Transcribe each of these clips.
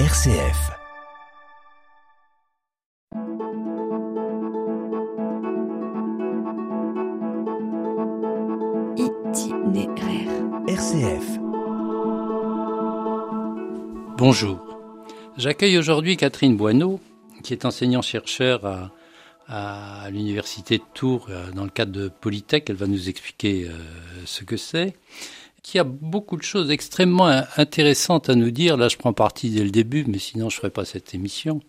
RCF. Itinéraire. RCF. Bonjour. J'accueille aujourd'hui Catherine Boineau, qui est enseignant-chercheur à, à l'Université de Tours euh, dans le cadre de Polytech. Elle va nous expliquer euh, ce que c'est. Qui a beaucoup de choses extrêmement in- intéressantes à nous dire. Là, je prends parti dès le début, mais sinon, je ne ferai pas cette émission.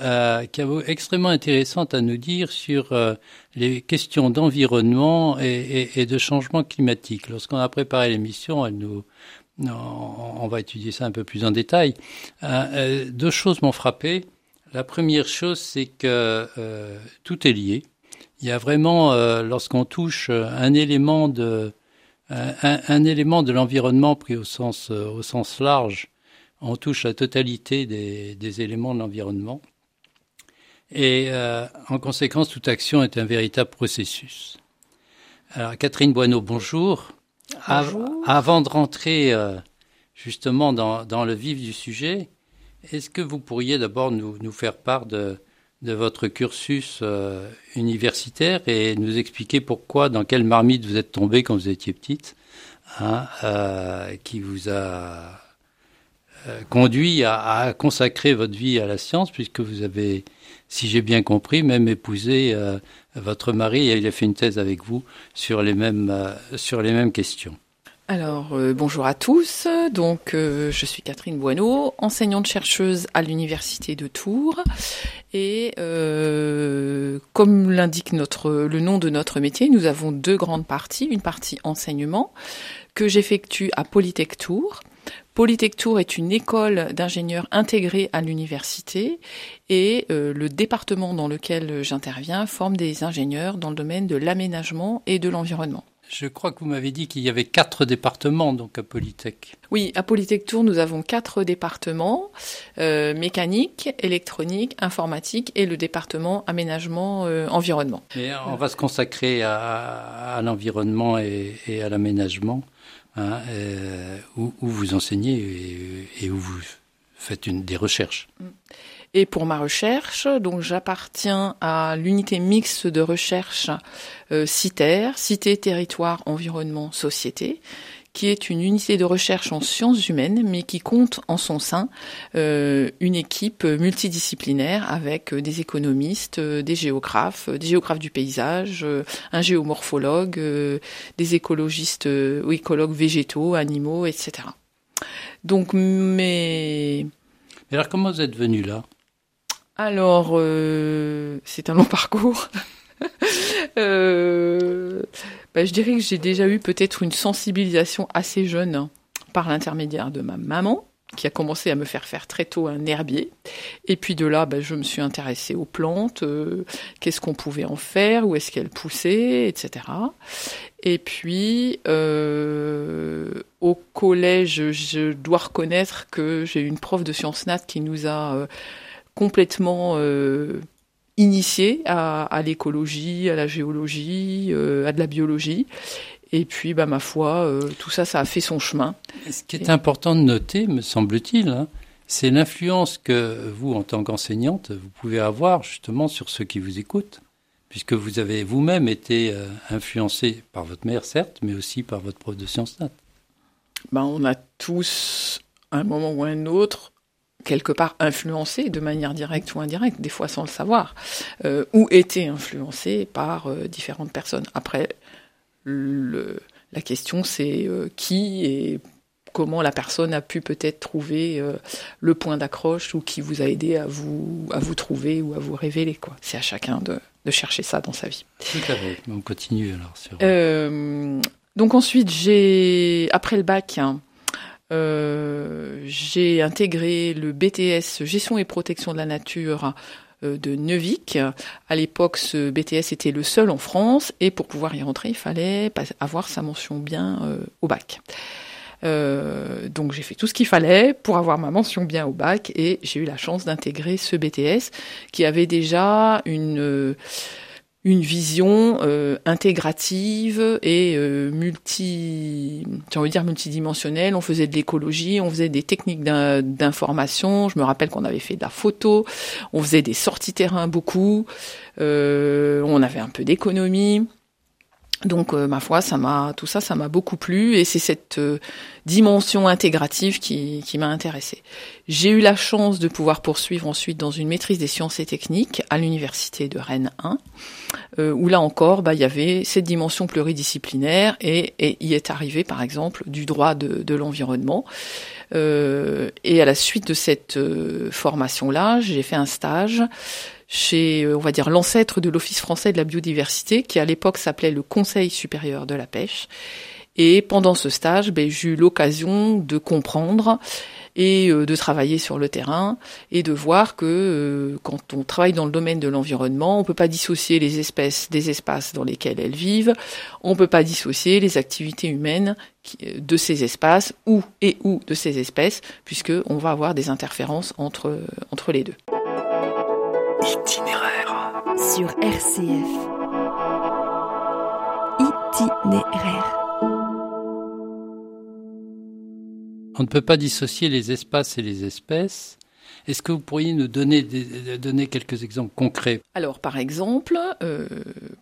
Euh, qui a extrêmement intéressantes à nous dire sur euh, les questions d'environnement et, de changement climatique. Lorsqu'on a préparé l'émission, elle nous, on va étudier ça un peu plus en détail. Euh, euh, deux choses m'ont frappé. La première chose, c'est que tout est lié. Il y a vraiment, lorsqu'on touche un élément de, un, élément de l'environnement pris au sens, euh, au sens large, on touche la totalité des, des éléments de l'environnement. Et euh, en conséquence, toute action est un véritable processus. Alors, Catherine Boineau, bonjour. Bonjour. avant de rentrer euh, justement dans, dans le vif du sujet, est-ce que vous pourriez d'abord nous, nous faire part de, de votre cursus euh, universitaire et nous expliquer pourquoi, dans quelle marmite vous êtes tombée quand vous étiez petite, hein, euh, qui vous a euh, conduit à, à consacrer votre vie à la science, puisque vous avez, si j'ai bien compris, même épousé votre mari et il a fait une thèse avec vous sur les mêmes, sur les mêmes questions. Alors, euh, bonjour à tous. Donc, euh, je suis Catherine Boineau, enseignante chercheuse à l'université de Tours. Et euh, comme l'indique le nom de notre métier, nous avons deux grandes parties. Une partie enseignement que j'effectue à Polytech Tours. Polytech Tours est une école d'ingénieurs intégrée à l'université et le département dans lequel j'interviens forme des ingénieurs dans le domaine de l'aménagement et de l'environnement. Je crois que vous m'avez dit qu'il y avait quatre départements donc à Polytech. Oui, à Polytech Tours, nous avons quatre départements euh, mécanique, électronique, informatique et le département aménagement euh, environnement. Mais on va se consacrer à, à l'environnement et, et à l'aménagement, hein, euh, où, où vous enseignez et, et où vous faites une, des recherches. Et pour ma recherche, donc j'appartiens à l'unité mixte de recherche euh, CITER, Cité, Territoire, Environnement, Société, qui est une unité de recherche en sciences humaines, mais qui compte en son sein euh, une équipe multidisciplinaire avec euh, des économistes, des géographes, des géographes du paysage, un géomorphologue, des écologistes ou écologues végétaux, animaux, etc. Donc mes Mais alors comment vous êtes venu là? Alors, euh, c'est un long parcours. Euh, bah, je dirais que j'ai déjà eu peut-être une sensibilisation assez jeune hein, par l'intermédiaire de ma maman, qui a commencé à me faire faire très tôt un herbier. Et puis de là, bah, je me suis intéressée aux plantes, euh, qu'est-ce qu'on pouvait en faire, où est-ce qu'elles poussaient, etc. Et puis, euh, au collège, je dois reconnaître que j'ai une prof de sciences nat qui nous a euh, complètement euh, initiés à, à l'écologie, à la géologie, euh, à de la biologie. Et puis, bah, ma foi, euh, tout ça, ça a fait son chemin. Ce qui est important de noter, me semble-t-il, hein, c'est l'influence que vous, en tant qu'enseignante, vous pouvez avoir justement sur ceux qui vous écoutent, puisque vous avez vous-même été influencé par votre mère, certes, mais aussi par votre prof de sciences nat. Ben, on a tous, à un moment ou à un autre, quelque part influencé de manière directe ou indirecte, des fois sans le savoir, euh, ou été influencé par euh, différentes personnes. Après, le, la question c'est euh, qui et comment la personne a pu peut-être trouver le point d'accroche ou qui vous a aidé à vous, à vous trouver ou à vous révéler. quoi. C'est à chacun de, de chercher ça dans sa vie. Tout à fait. On continue alors sur. Donc ensuite, j'ai après le bac, hein, j'ai intégré le BTS Gestion et protection de la nature euh, de Neuvik. À l'époque, ce BTS était le seul en France et pour pouvoir y rentrer, il fallait avoir sa mention bien euh, au bac. Euh, donc j'ai fait tout ce qu'il fallait pour avoir ma mention bien au bac et j'ai eu la chance d'intégrer ce BTS qui avait déjà une euh, une vision euh, intégrative et euh, multi, j'ai envie de dire multidimensionnelle. On faisait de l'écologie, on faisait des techniques d'information. Je me rappelle qu'on avait fait de la photo, on faisait des sorties terrain beaucoup, euh, on avait un peu d'économie. Donc, ma foi, ça m'a tout ça, ça m'a beaucoup plu, et c'est cette dimension intégrative qui, m'a intéressée. J'ai eu la chance de pouvoir poursuivre ensuite dans une maîtrise des sciences et techniques à l'université de Rennes 1, euh, où là encore, bah, il y avait cette dimension pluridisciplinaire et, et y est arrivé par exemple du droit de, l'environnement. Euh, et à la suite de cette euh, formation-là, j'ai fait un stage chez, euh, on va dire, l'ancêtre de l'Office français de la biodiversité, qui à l'époque s'appelait le Conseil supérieur de la pêche. Et pendant ce stage, ben, j'ai eu l'occasion de comprendre et euh, de travailler sur le terrain et de voir que euh, quand on travaille dans le domaine de l'environnement, on peut pas dissocier les espèces des espaces dans lesquels elles vivent, on peut pas dissocier les activités humaines de ces espaces ou et ou de ces espèces, puisque on va avoir des interférences entre entre les deux. Itinéraire sur RCF. Itinéraire. On ne peut pas dissocier les espaces et les espèces. Est-ce que vous pourriez nous donner, donner quelques exemples concrets? Alors, par exemple, euh,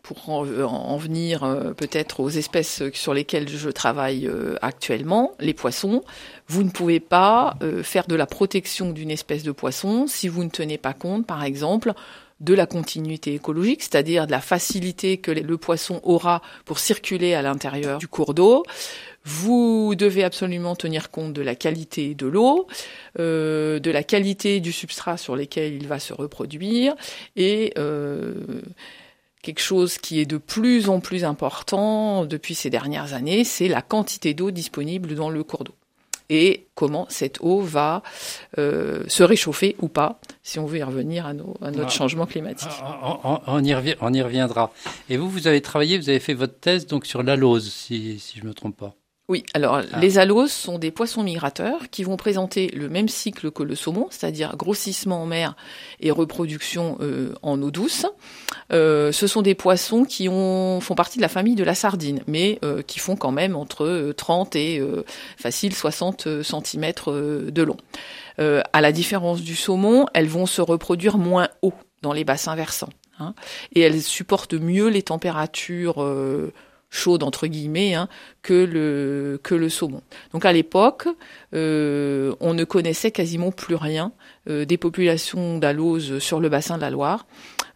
pour en, venir euh, peut-être aux espèces sur lesquelles je travaille euh, actuellement, les poissons, vous ne pouvez pas faire de la protection d'une espèce de poisson si vous ne tenez pas compte, par exemple, de la continuité écologique, c'est-à-dire de la facilité que le poisson aura pour circuler à l'intérieur du cours d'eau, vous devez absolument tenir compte de la qualité de l'eau, euh, de la qualité du substrat sur lequel il va se reproduire et euh, quelque chose qui est de plus en plus important depuis ces dernières années, c'est la quantité d'eau disponible dans le cours d'eau et comment cette eau va euh, se réchauffer ou pas, si on veut y revenir à, nos, à notre ah. changement climatique. On, y on, y reviendra. Et vous, vous avez travaillé, vous avez fait votre thèse donc sur l'alose, si, si je ne me trompe pas. Oui, alors ah. les aloses sont des poissons migrateurs qui vont présenter le même cycle que le saumon, c'est-à-dire grossissement en mer et reproduction euh, en eau douce. Euh, ce sont des poissons qui ont, font partie de la famille de la sardine, mais euh, qui font quand même entre 30 et facile 60 cm de long. à la différence du saumon, elles vont se reproduire moins haut dans les bassins versants. Hein, et elles supportent mieux les températures chaude entre guillemets hein, que le que le saumon. Donc à l'époque, euh, on ne connaissait quasiment plus rien euh, des populations d'aloses sur le bassin de la Loire.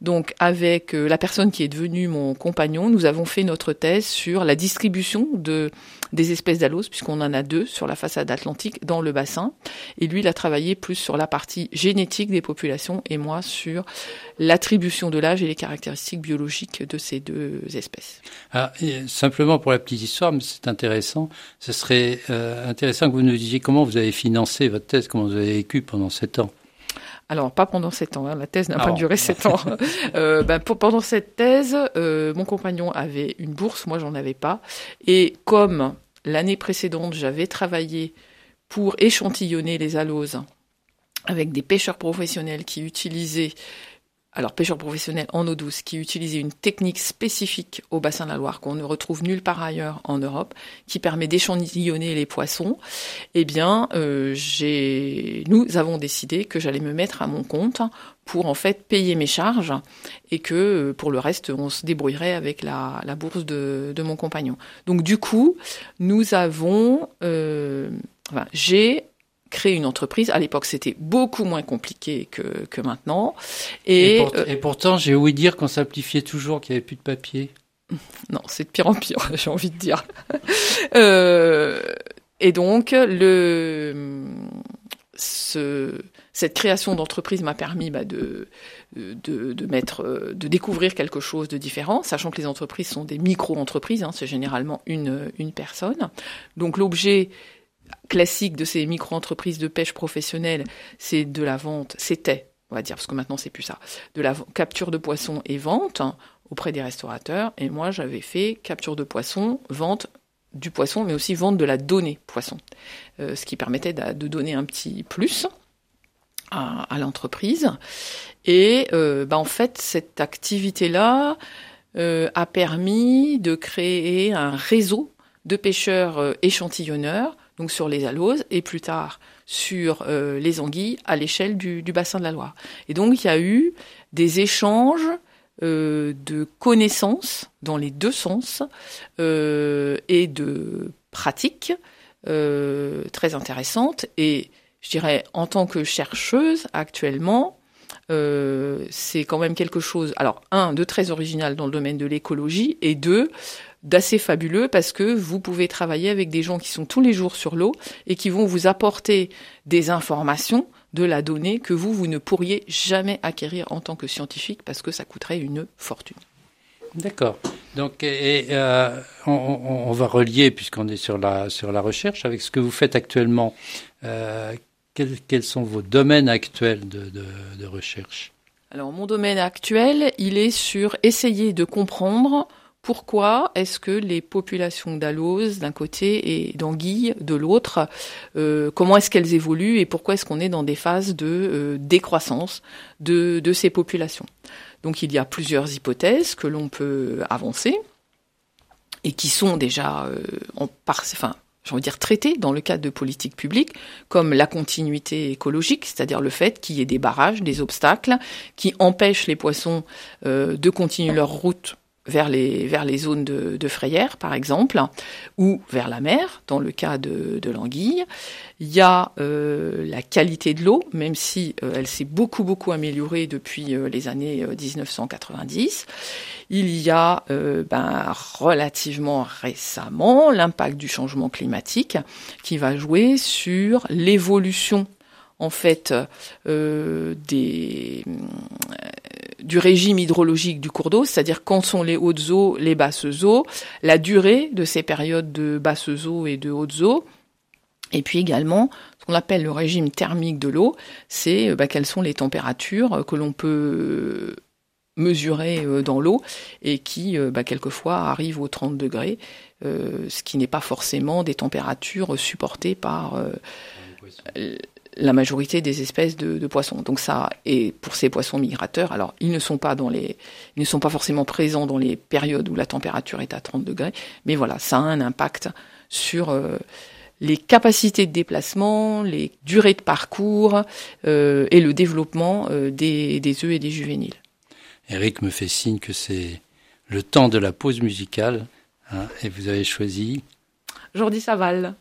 Donc avec euh, la personne qui est devenue mon compagnon, nous avons fait notre thèse sur la distribution de des espèces d'aloses, puisqu'on en a deux sur la façade atlantique dans le bassin. Et lui, il a travaillé plus sur la partie génétique des populations et moi sur l'attribution de l'âge et les caractéristiques biologiques de ces deux espèces. Ah, simplement pour la petite histoire, mais c'est intéressant, ce serait euh, intéressant que vous nous disiez comment vous avez financé votre thèse, comment vous avez vécu pendant sept ans. Alors, pas pendant sept ans, hein. la thèse n'a pas duré sept ans. euh, ben, pendant cette thèse, euh, mon compagnon avait une bourse, moi j'en avais pas. Et comme l'année précédente, j'avais travaillé pour échantillonner les aloses avec des pêcheurs professionnels qui utilisaient alors pêcheurs professionnels en eau douce qui utilisaient une technique spécifique au bassin de la Loire qu'on ne retrouve nulle part ailleurs en Europe, qui permet d'échantillonner les poissons, eh bien, euh, nous avons décidé que j'allais me mettre à mon compte pour en fait payer mes charges et que euh, pour le reste on se débrouillerait avec la, bourse de, mon compagnon. Donc du coup, nous avons, euh, j'ai créer une entreprise. À l'époque, c'était beaucoup moins compliqué que, que maintenant. Et, et, euh, pourtant, j'ai ouï dire qu'on simplifiait toujours, qu'il n'y avait plus de papier. Non, c'est de pire en pire, j'ai envie de dire. euh, et donc, le, ce, cette création d'entreprise m'a permis bah, de, de, de, mettre, de découvrir quelque chose de différent, sachant que les entreprises sont des micro-entreprises, hein, c'est généralement une, une personne. Donc l'objet classique de ces micro-entreprises de pêche professionnelle, c'est de la vente, c'était, on va dire, parce que maintenant c'est plus ça, de la capture de poissons et vente auprès des restaurateurs. Et moi, j'avais fait capture de poissons, vente du poisson, mais aussi vente de la donnée poisson, euh, ce qui permettait de, donner un petit plus à, l'entreprise. Et euh, bah, en fait, cette activité-là, euh, a permis de créer un réseau de pêcheurs échantillonneurs, donc sur les aloses, et plus tard sur euh, les anguilles à l'échelle du, bassin de la Loire. Et donc il y a eu des échanges euh, de connaissances dans les deux sens euh, et de pratiques très intéressantes. Et je dirais, en tant que chercheuse actuellement, c'est quand même quelque chose, alors un, de très original dans le domaine de l'écologie, et deux, d'assez fabuleux parce que vous pouvez travailler avec des gens qui sont tous les jours sur l'eau et qui vont vous apporter des informations de la donnée que vous, vous ne pourriez jamais acquérir en tant que scientifique parce que ça coûterait une fortune. D'accord. Donc, et, euh, on, on, va relier, puisqu'on est sur la, sur la recherche, avec ce que vous faites actuellement. Euh, quels, quels, sont vos domaines actuels de, de, de recherche? Alors, mon domaine actuel, il est sur essayer de comprendre pourquoi est-ce que les populations d'aloses d'un côté et d'anguilles de l'autre, euh, comment est-ce qu'elles évoluent et pourquoi est-ce qu'on est dans des phases de euh, décroissance de, ces populations? Donc il y a plusieurs hypothèses que l'on peut avancer et qui sont déjà euh, enfin, dire traitées dans le cadre de politiques publiques, comme la continuité écologique, c'est-à-dire le fait qu'il y ait des barrages, des obstacles qui empêchent les poissons de continuer leur route vers les, vers les zones de, de par exemple, ou vers la mer, dans le cas de, l'anguille. Il y a euh, la qualité de l'eau, même si euh, elle s'est beaucoup, beaucoup améliorée depuis euh, les années 1990. Il y a ben, relativement récemment l'impact du changement climatique qui va jouer sur l'évolution en fait des, du régime hydrologique du cours d'eau, c'est-à-dire quand sont les hautes eaux, les basses eaux, la durée de ces périodes de basses eaux et de hautes eaux, et puis également ce qu'on appelle le régime thermique de l'eau, c'est bah, quelles sont les températures que l'on peut mesurer dans l'eau et qui bah, quelquefois arrivent aux 30 degrés, euh, ce qui n'est pas forcément des températures supportées par euh, la majorité des espèces de, de, poissons. Donc ça, et pour ces poissons migrateurs, alors ils ne sont pas dans les, ils ne sont pas forcément présents dans les périodes où la température est à 30 degrés, mais voilà, ça a un impact sur euh, les capacités de déplacement, les durées de parcours euh, et le développement euh, des, des œufs et des juvéniles. Eric me fait signe que c'est le temps de la pause musicale, hein, et vous avez choisi Jordi Saval.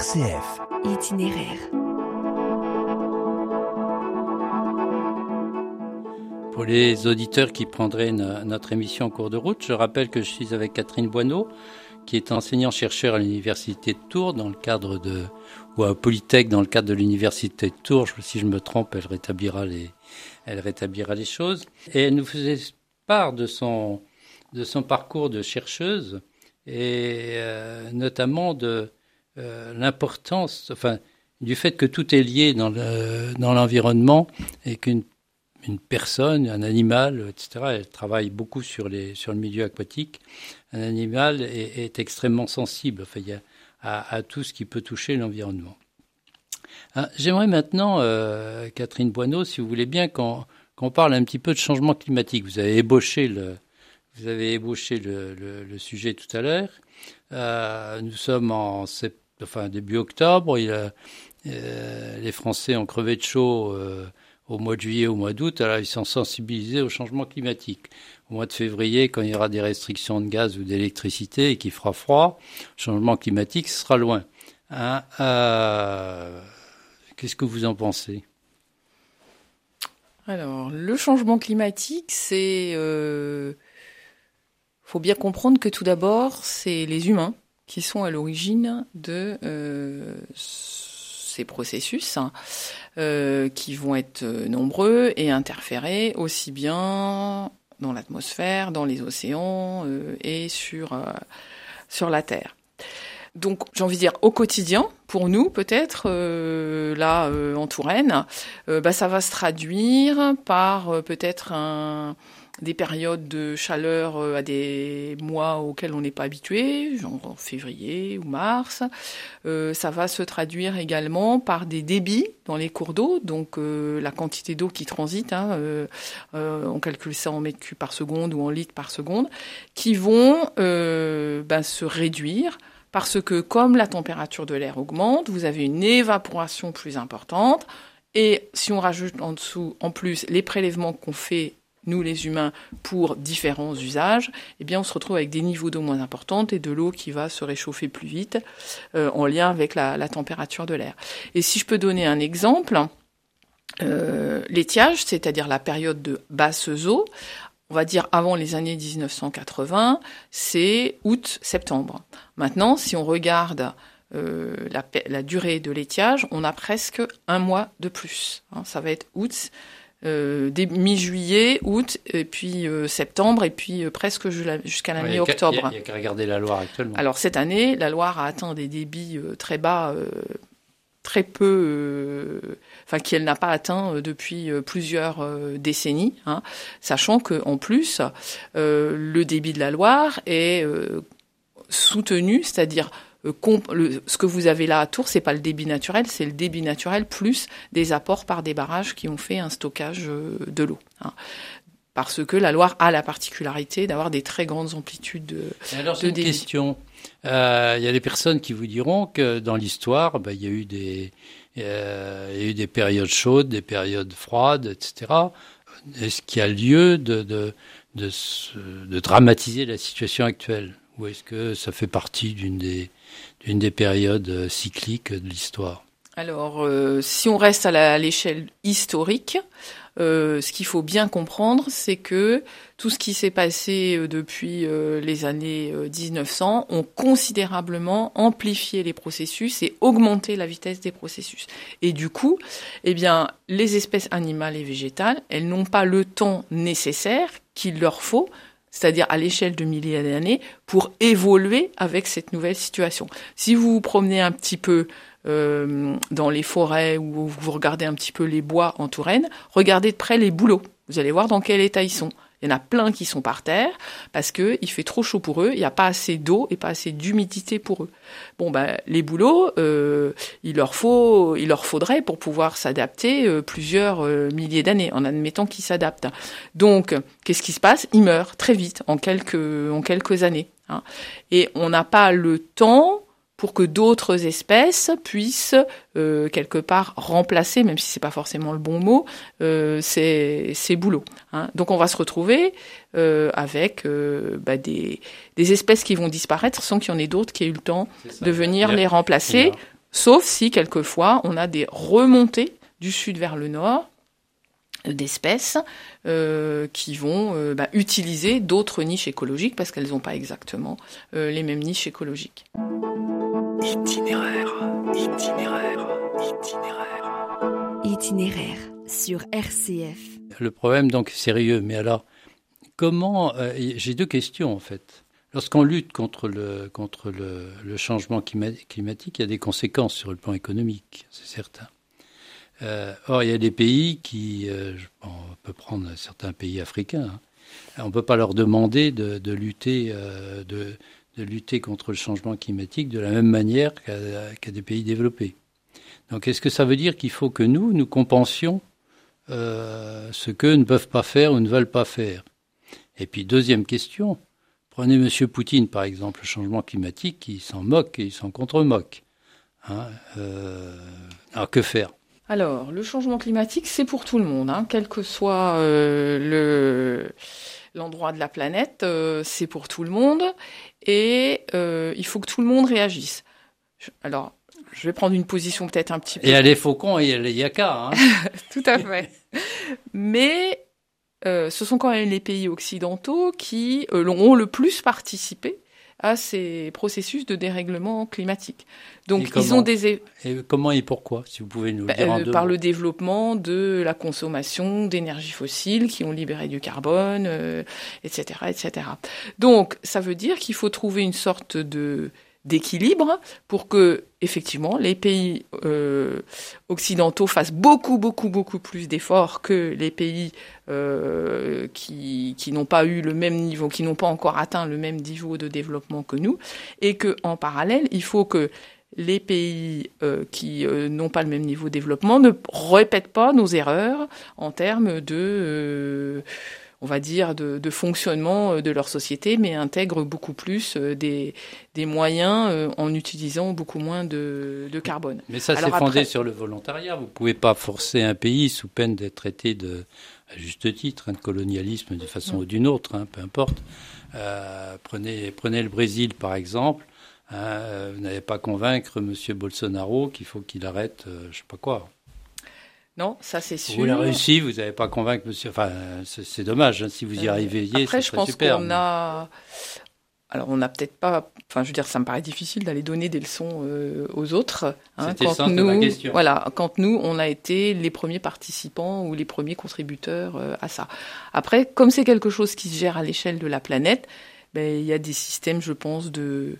RCF. Itinéraire. Pour les auditeurs qui prendraient notre émission en cours de route, je rappelle que je suis avec Catherine Boineau, qui est enseignant-chercheur à l'université de Tours dans le cadre de ou à Polytech dans le cadre de l'université de Tours. Si je me trompe, elle rétablira les elle rétablira les choses. Et elle nous faisait part de son de son parcours de chercheuse et euh, notamment de euh, l'importance, enfin, du fait que tout est lié dans l'environnement et qu'une une personne, un animal, etc. Elle travaille beaucoup sur, les, sur le milieu aquatique. Un animal est, extrêmement sensible enfin, à, à, tout ce qui peut toucher l'environnement. Ah, j'aimerais maintenant, euh, Catherine Boineau, si vous voulez bien, qu'on parle un petit peu de changement climatique. Vous avez ébauché le, vous avez ébauché le, sujet tout à l'heure. Euh, nous sommes en enfin, début octobre. Euh, les Français ont crevé de chaud euh, au mois de juillet, au mois d'août, alors ils sont sensibilisés au changement climatique. Au mois de février, quand il y aura des restrictions de gaz ou d'électricité et qu'il fera froid, le changement climatique sera loin. Hein, Qu'est-ce que vous en pensez? Alors, le changement climatique, c'est... faut bien comprendre que tout d'abord, c'est les humains qui sont à l'origine de euh, ces processus hein, euh, qui vont être euh, nombreux et interférer aussi bien dans l'atmosphère, dans les océans et sur, sur la Terre. Donc, j'ai envie de dire, au quotidien, pour nous, peut-être, là, en Touraine, bah, ça va se traduire par peut-être un, des périodes de chaleur euh, à des mois auxquels on n'est pas habitué, genre en février ou mars. Euh, ça va se traduire également par des débits dans les cours d'eau, donc euh, la quantité d'eau qui transite, on calcule ça en mètres cubes par seconde ou en litres par seconde, qui vont ben, se réduire parce que comme la température de l'air augmente, vous avez une évaporation plus importante. Et si on rajoute en dessous, en plus, les prélèvements qu'on fait nous les humains, pour différents usages, eh bien on se retrouve avec des niveaux d'eau moins importants et de l'eau qui va se réchauffer plus vite euh, en lien avec la, température de l'air. Et si je peux donner un exemple, euh, l'étiage, c'est-à-dire la période de basse eau, on va dire avant les années 1980, c'est août-septembre. Maintenant, si on regarde euh, la, durée de l'étiage, on a presque un mois de plus. Hein. ça va être août, euh, mi-juillet, août, et puis euh, septembre, et puis euh, presque jusqu'à la mi-octobre. Il n'y a, qu'à regarder la Loire actuellement. Alors cette année, la Loire a atteint des débits euh, très bas, très peu, enfin qu'elle n'a pas atteint depuis plusieurs décennies, hein, sachant que en plus le débit de la Loire est soutenu, c'est-à-dire euh, ce que vous avez là à Tours, c'est pas le débit naturel, c'est le débit naturel plus des apports par des barrages qui ont fait un stockage euh, de l'eau. Hein. Parce que la Loire a la particularité d'avoir des très grandes amplitudes de, alors, de une question. Euh, il y a des personnes qui vous diront que dans l'histoire, bah, il y a eu des il y a eu des périodes chaudes, des périodes froides, etc. Est-ce qu'il y a lieu de, de, de, de dramatiser la situation actuelle? Ou est-ce que ça fait partie d'une des, périodes euh, cycliques de l'histoire? Alors, euh, si on reste à l'échelle historique, euh, ce qu'il faut bien comprendre, c'est que tout ce qui s'est passé depuis les années 1900 ont considérablement amplifié les processus et augmenté la vitesse des processus. Et du coup, eh bien, les espèces animales et végétales, elles n'ont pas le temps nécessaire qu'il leur faut c'est-à-dire à, l'échelle de milliers d'années, pour évoluer avec cette nouvelle situation. Si vous vous promenez un petit peu euh, dans les forêts ou vous regardez un petit peu les bois en Touraine, regardez de près les bouleaux. Vous allez voir dans quel état ils sont. Il y en a plein qui sont par terre parce que il fait trop chaud pour eux, il n'y a pas assez d'eau et pas assez d'humidité pour eux. Bon ben les bouleaux, euh, il leur faut, il leur faudrait pour pouvoir s'adapter euh, plusieurs euh, milliers d'années en admettant qu'ils s'adaptent. Donc qu'est-ce qui se passe? Ils meurent très vite en quelques en quelques années. Hein. Et on n'a pas le temps pour que d'autres espèces puissent euh, quelque part remplacer, même si c'est pas forcément le bon mot, euh, ces, ces boulots. Hein. Donc on va se retrouver euh, avec bah, des, des, espèces qui vont disparaître sans qu'il y en ait d'autres qui aient eu le temps de venir les remplacer, sauf si quelquefois on a des remontées du sud vers le nord d'espèces euh, qui vont euh, bah, utiliser d'autres niches écologiques parce qu'elles n'ont pas exactement euh, les mêmes niches écologiques. Itinéraire, itinéraire, itinéraire. Itinéraire sur RCF. Le problème donc est sérieux, mais alors comment J'ai deux questions en fait. Lorsqu'on lutte contre le, contre le, le changement climatique, il y a des conséquences sur le plan économique, c'est certain. Euh, or, il y a des pays qui, euh, on peut prendre certains pays africains, hein. on ne peut pas leur demander de, de lutter, euh, de, de, lutter contre le changement climatique de la même manière qu'à des pays développés. Donc, est-ce que ça veut dire qu'il faut que nous, nous compensions euh, ce qu'eux ne peuvent pas faire ou ne veulent pas faire? Et puis, deuxième question, prenez M. Poutine, par exemple, le changement climatique, il s'en moque et il s'en contre-moque. Hein, alors, que faire? Alors, le changement climatique, c'est pour tout le monde, hein, quel que soit euh, le l'endroit de la planète, euh, c'est pour tout le monde, et euh, il faut que tout le monde réagisse. alors, je vais prendre une position peut-être un petit peu. Et il y a les faucons et il y a les yakas. Hein. tout à fait. Mais ce sont quand même les pays occidentaux qui ont le plus participé à ces processus de dérèglement climatique. Donc ils ont des et comment et pourquoi si vous pouvez nous le dire en euh, par le développement de la consommation d'énergie fossile qui ont libéré du carbone, etc., euh, etc. Donc ça veut dire qu'il faut trouver une sorte de d'équilibre pour que effectivement les pays euh, occidentaux fassent beaucoup beaucoup beaucoup plus d'efforts que les pays euh, qui, qui n'ont pas eu le même niveau, qui n'ont pas encore atteint le même niveau de développement que nous, et que en parallèle il faut que les pays euh, qui euh, n'ont pas le même niveau de développement ne répètent pas nos erreurs en termes de euh, on va dire, de, de, fonctionnement euh, de leur société, mais intègrent beaucoup plus euh, des, des moyens euh, en utilisant beaucoup moins de, de carbone. Mais ça, c'est fondé sur le volontariat. Vous ne pouvez pas forcer un pays sous peine d'être traité de, à juste titre, hein, de colonialisme de façon ou d'une autre, hein, peu importe. Euh, prenez, prenez le Brésil, par exemple. Hein, vous n'allez pas convaincre M. Bolsonaro qu'il faut qu'il arrête, je ne sais pas quoi. Non, ça c'est sûr. Vous la Russie, vous n'avez pas convaincu monsieur. Enfin, c'est dommage. Hein, si vous y euh, arriviez, Après, je pense qu'on a. Alors, on n'a peut-être pas. Enfin, je veux dire, ça me paraît difficile d'aller donner des leçons euh, aux autres. Hein, quand nous, voilà, quand nous, on a été les premiers participants ou les premiers contributeurs euh, à ça. Après, comme c'est quelque chose qui se gère à l'échelle de la planète, ben, il y a des systèmes, je pense, de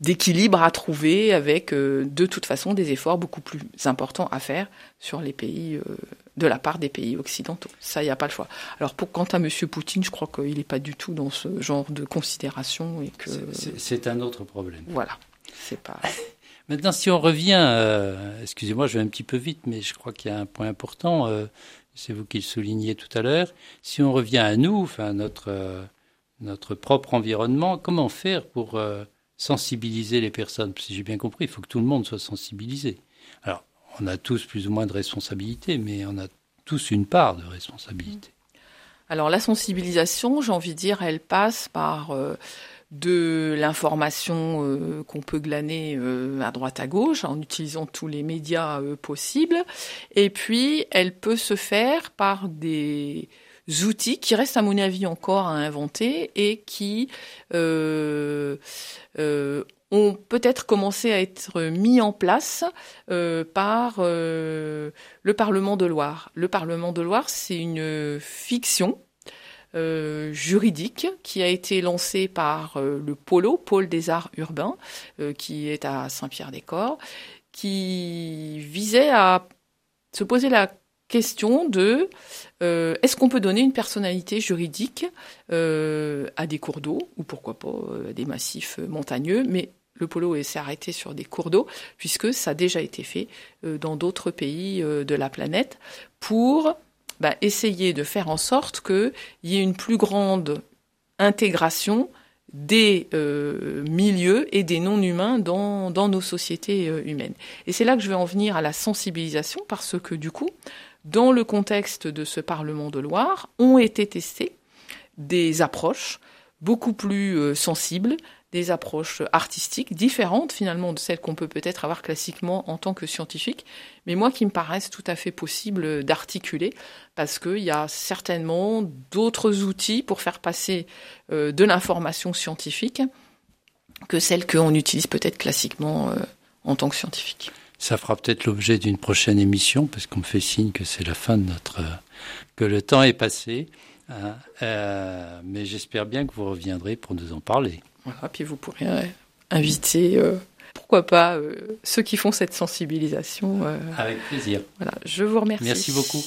d'équilibre à trouver avec euh, de toute façon des efforts beaucoup plus importants à faire sur les pays euh, de la part des pays occidentaux. Ça, il n'y a pas le choix. Alors pour quant à M. Poutine, je crois qu'il n'est pas du tout dans ce genre de considération et que c'est un autre problème. Voilà, c'est pas. Maintenant, si on revient, euh, excusez-moi, je vais un petit peu vite, mais je crois qu'il y a un point important. c'est vous qui le soulignez tout à l'heure. Si on revient à nous, enfin notre notre propre environnement, comment faire pour sensibiliser les personnes. Si j'ai bien compris, il faut que tout le monde soit sensibilisé. Alors, on a tous plus ou moins de responsabilité, mais on a tous une part de responsabilité. Alors, la sensibilisation, j'ai envie de dire, elle passe par euh, de l'information euh, qu'on peut glaner euh, à droite à gauche en utilisant tous les médias possibles. Et puis, elle peut se faire par des outils qui restent à mon avis encore à inventer et qui euh, euh, ont peut-être commencé à être mis en place euh, par le Parlement de Loire. Le Parlement de Loire, c'est une fiction juridique qui a été lancée par le Polo, Pôle des Arts Urbains, qui est à Saint-Pierre-des-Corps, qui visait à se poser la question de euh, est-ce qu'on peut donner une personnalité juridique euh, à des cours d'eau ou pourquoi pas euh, à des massifs montagneux, mais le polo s'est arrêté sur des cours d'eau puisque ça a déjà été fait dans d'autres pays de la planète pour bah, essayer de faire en sorte qu'il y ait une plus grande intégration des milieux et des non-humains dans, dans, nos sociétés humaines. Et c'est là que je vais en venir à la sensibilisation, parce que du coup, dans le contexte de ce Parlement de Loire, ont été testées des approches beaucoup plus euh, sensibles, des approches artistiques différentes finalement de celles qu'on peut peut-être avoir classiquement en tant que scientifique, mais moi qui me paraissent tout à fait possibles d'articuler, parce qu'il y a certainement d'autres outils pour faire passer euh, de l'information scientifique que celles qu'on utilise peut-être classiquement euh, en tant que scientifique. Ça fera peut-être l'objet d'une prochaine émission, parce qu'on me fait signe que c'est la fin de notre... que le temps est passé. Hein. mais j'espère bien que vous reviendrez pour nous en parler. Voilà, puis vous pourrez euh, inviter, euh, pourquoi pas, euh, ceux qui font cette sensibilisation. Avec plaisir. Voilà, je vous remercie. Merci beaucoup.